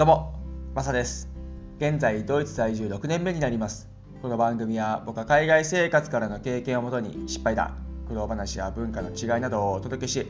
どうも、マサです。現在、ドイツ在住6年目になります。この番組は僕は海外生活からの経験をもとに失敗談、苦労話や文化の違いなどをお届けし、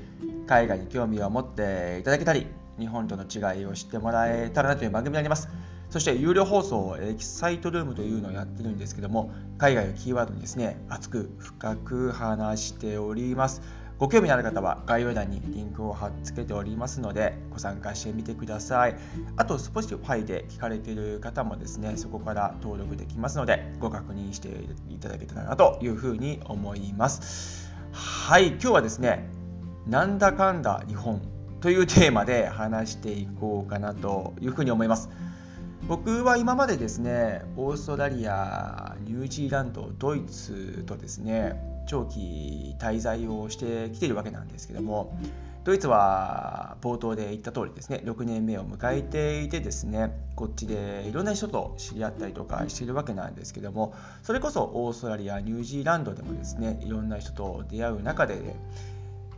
海外に興味を持っていただけたり、日本との違いを知ってもらえたらなという番組になります。そして有料放送エキサイトルームというのをやってるんですけども、海外をキーワードにですね、熱く深く話しております。ご興味のある方は概要欄にリンクを貼っつけておりますのでご参加してみてください。あと、Spotify で聞かれている方もですね、そこから登録できますのでご確認していただけたらなというふうに思います。はい、今日はですね、なんだかんだ日本というテーマで話していこうかなというふうに思います。僕は今までですね、オーストラリア、ニュージーランド、ドイツとですね、長期滞在をしてきているわけなんですけどもドイツは冒頭で言った通りですね6年目を迎えていてですねこっちでいろんな人と知り合ったりとかしているわけなんですけどもそれこそオーストラリアニュージーランドでもですねいろんな人と出会う中で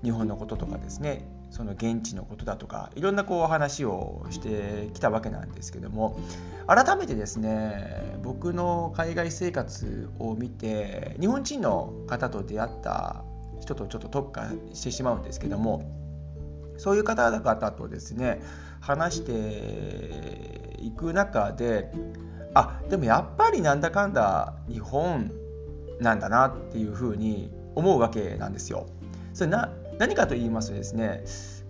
日本のこととかですねその現地のことだとかいろんなこう話をしてきたわけなんですけども改めてですね僕の海外生活を見て日本人の方と出会った人とちょっと特化してしまうんですけどもそういう方々とですね話していく中であでもやっぱりなんだかんだ日本なんだなっていうふうに思うわけなんですよ。それな何かと言いますとですね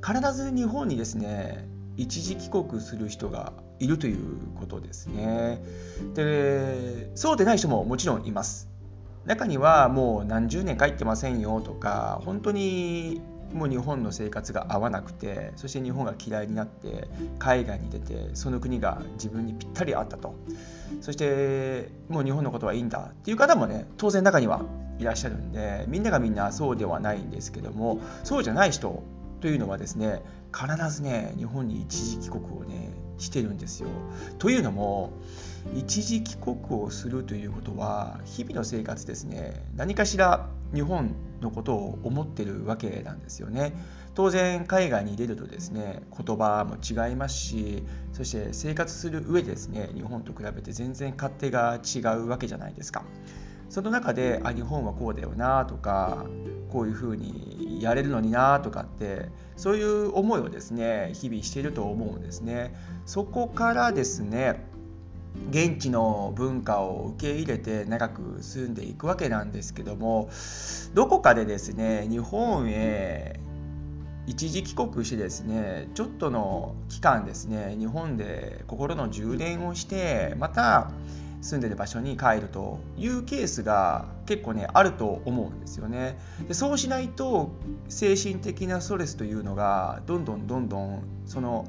必ず日本にですね一時帰国する人がいるということですね。でそうでない人ももちろんいます。中にはもう何十年帰ってませんよとか本当にもう日本の生活が合わなくてそして日本が嫌いになって海外に出てその国が自分にぴったり合ったと。そしてもう日本のことはいいんだっていう方もね当然中にはいらっしゃるんでみんながみんなそうではないんですけどもそうじゃない人というのはですね必ずね日本に一時帰国をねしてるんですよ。というのも一時帰国をするということは日々の生活ですね何かしら日本のことを思ってるわけなんですよね。当然海外に出るとですね言葉も違いますしそして生活する上でですね日本と比べて全然勝手が違うわけじゃないですか。その中であ日本はこうだよなとかこういうふうにやれるのになとかってそういう思いをですね日々していると思うんですね。そこからですね現地の文化を受け入れて長く住んでいくわけなんですけどもどこかでですね日本へ一時帰国してですねちょっとの期間ですね日本で心の充電をしてまた住んでる場所に帰るというケースが結構ねあると思うんですよね。でそうしないと精神的なストレスというのがどんどんどんどんその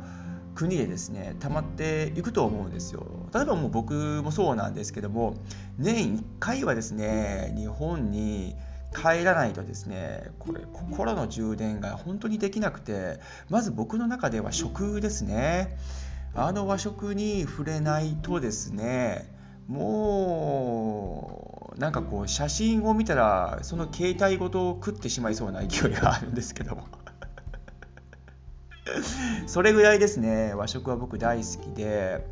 国でですね溜まっていくと思うんですよ。例えばもう僕もそうなんですけども年1回はですね日本に帰らないとですねこれ心の充電が本当にできなくてまず僕の中では食ですね。あの和食に触れないとですねもうなんかこう写真を見たらその携帯ごと食ってしまいそうな勢いがあるんですけども。それぐらいですね。和食は僕大好きで。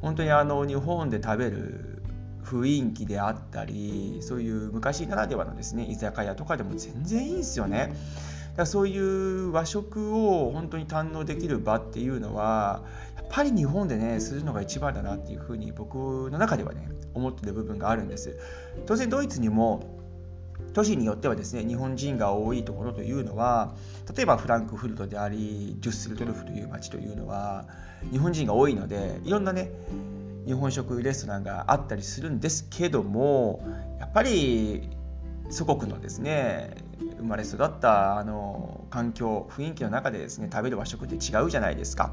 本当にあの日本で食べる雰囲気であったりそういう昔ならではのですね居酒屋とかでも全然いいんですよね。だそういう和食を本当に堪能できる場っていうのはやっぱり日本でねするのが一番だなっていうふうに僕の中ではね思ってる部分があるんです。当然ドイツにも都市によってはですね日本人が多いところというのは例えばフランクフルトでありデュッセルドルフという街というのは日本人が多いのでいろんなね日本食レストランがあったりするんですけどもやっぱり祖国のですね生まれ育ったあの環境雰囲気の中でですね食べる和食って違うじゃないですか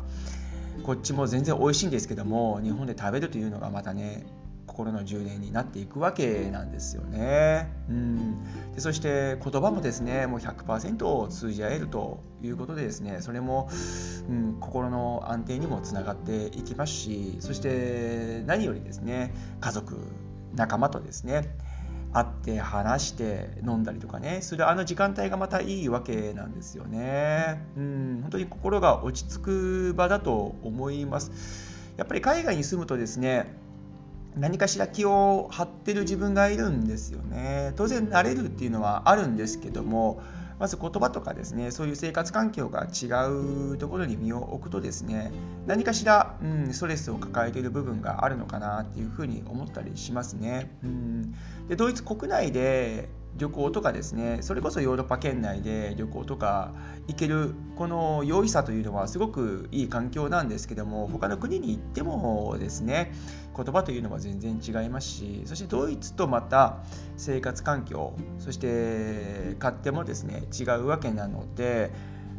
こっちも全然美味しいんですけども日本で食べるというのがまたね心の充電になっていくわけなんですよね。うんでそして言葉もですねもう100%通じ合えるということでですねそれも、うん、心の安定にもつながっていきますしそして何よりですね家族仲間とですね会って話して飲んだりとかねするあの時間帯がまたいいわけなんですよね。うん本当に心が落ち着く場だと思います。やっぱり海外に住むとですね何かしら気を張ってる自分がいるんですよね当然慣れるっていうのはあるんですけどもまず言葉とかですねそういう生活環境が違うところに身を置くとですね何かしら、うん、ストレスを抱えている部分があるのかなっていうふうに思ったりしますね。うん、でドイツ国内で旅行とかですねそれこそヨーロッパ圏内で旅行とか行けるこの容易さというのはすごくいい環境なんですけども他の国に行ってもですね言葉というのは全然違いますしそしてドイツとまた生活環境そして勝手もですね違うわけなので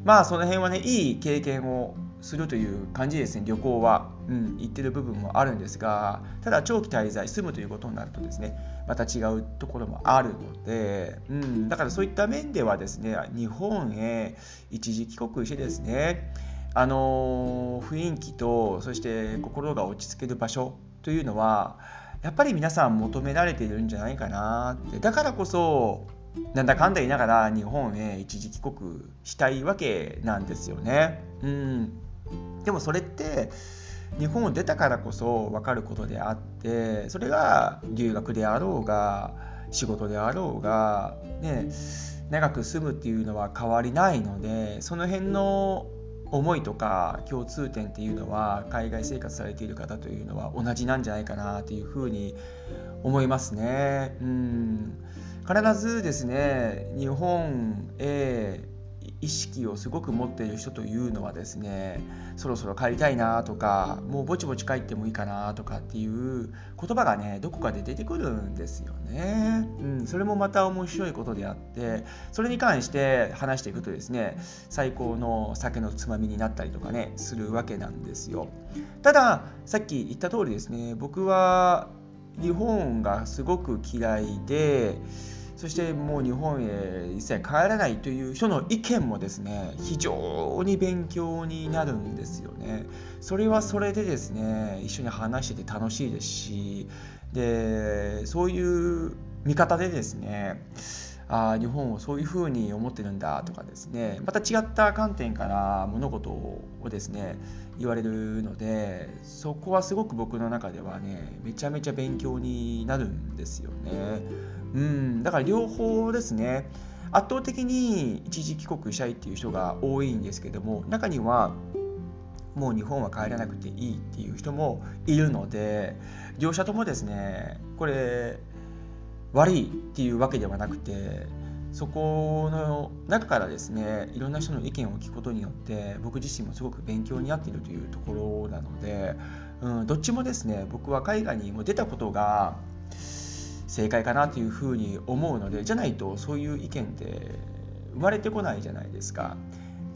まあその辺はねいい経験をするという感じですね旅行は、うん、行ってる部分もあるんですがただ長期滞在住むということになるとですねまた違うところもあるので、うん、だからそういった面ではですね日本へ一時帰国してですねあの雰囲気とそして心が落ち着ける場所というのはやっぱり皆さん求められているんじゃないかなってだからこそなんだかんだ言いながら日本へ一時帰国したいわけなんですよね。うん、でもそれって日本を出たからこそ分かることであってそれが留学であろうが仕事であろうが、ね、長く住むっていうのは変わりないのでその辺の思いとか共通点っていうのは海外生活されている方というのは同じなんじゃないかなというふうに思いますね。うん必ずですね日本へ意識をすごく持っている人というのはですねそろそろ帰りたいなとかもうぼちぼち帰ってもいいかなとかっていう言葉がねどこかで出てくるんですよね、うん、それもまた面白いことであってそれに関して話していくとですね最高の酒のつまみになったりとかねするわけなんですよ。たださっき言った通りですね僕は日本がすごく嫌いでそしてもう日本へ一切帰らないという人の意見もですね非常に勉強になるんですよね。それはそれでですね一緒に話してて楽しいですしでそういう見方でですねあ日本をそういうふうに思ってるんだとかですねまた違った観点から物事をですね言われるのでそこはすごく僕の中ではねめちゃめちゃ勉強になるんですよね。うん、だから両方ですね。圧倒的に一時帰国したいっていう人が多いんですけども中にはもう日本は帰らなくていいっていう人もいるので両者ともですねこれ悪いっていうわけではなくてそこの中からですねいろんな人の意見を聞くことによって僕自身もすごく勉強になっているというところなので、うん、どっちもですね僕は海外にも出たことが正解かなというふうに思うのでじゃないとそういう意見って生まれてこないじゃないですか。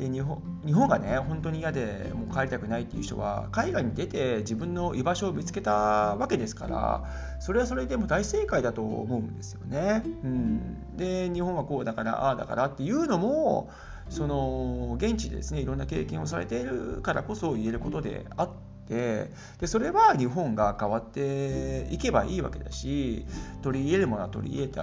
で日本日本がね本当に嫌でもう帰りたくないっていう人は海外に出て自分の居場所を見つけたわけですからそれはそれでも大正解だと思うんですよね。うん、で日本はこうだからああだからっていうのもその現地でですねいろんな経験をされているからこそ言えることであってでそれは日本が変わっていけばいいわけだし取り入れるものは取り入れて、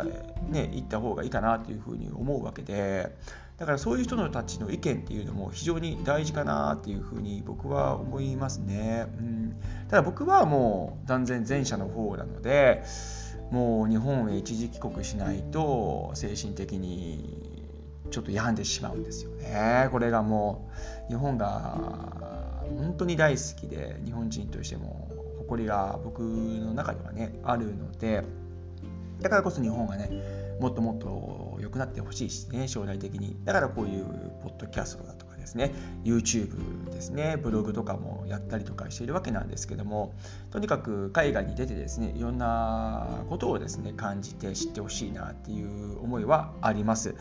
ね、いった方がいいかなというふうに思うわけでだからそういう人たちの意見っていうのも非常に大事かなっていうふうに僕は思いますね。うん、ただ僕はもう断然前者の方なのでもう日本へ一時帰国しないと精神的にちょっと病んでしまうんですよね。これがもう日本が本当に大好きで日本人としても誇りが僕の中ではねあるのでだからこそ日本がねもっともっと良くなってほしいしね将来的に。だからこういうポッドキャストだとかですね YouTube ですねブログとかもやったりとかしているわけなんですけどもとにかく海外に出てですねいろんなことをですね感じて知ってほしいなっていう思いはあります。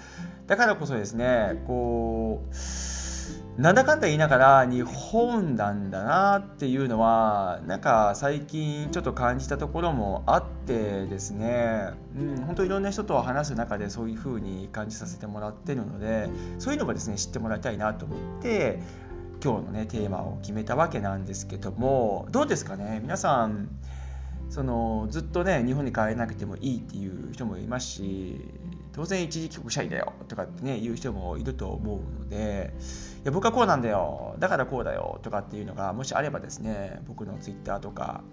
だからこそですねこうなんだかんだ言いながら日本なんだなっていうのはなんか最近ちょっと感じたところもあってですね、うん、本当いろんな人と話す中でそういう風に感じさせてもらってるのでそういうのもですね知ってもらいたいなと思って今日のねテーマを決めたわけなんですけどもどうですかね？皆さんそのずっとね日本に帰らなくてもいいっていう人もいますし当然一時帰国者いだよとかってね言う人もいると思うのでいや僕はこうなんだよだからこうだよとかっていうのがもしあればですね僕の Twitter とか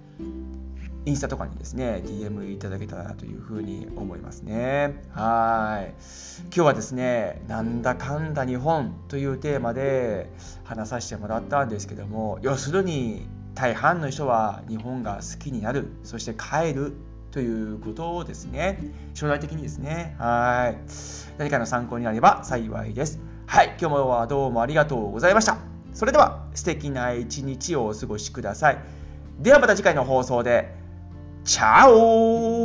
インスタとかにですね DM いただけたらなというふうに思いますね。はい。今日はですねなんだかんだ日本というテーマで話させてもらったんですけども要するに大半の人は日本が好きになるそして帰るということをですね。将来的にですね。はい。何かの参考になれば幸いです。はい。今日もはどうもありがとうございました。それでは素敵な一日をお過ごしください。ではまた次回の放送で。チャオ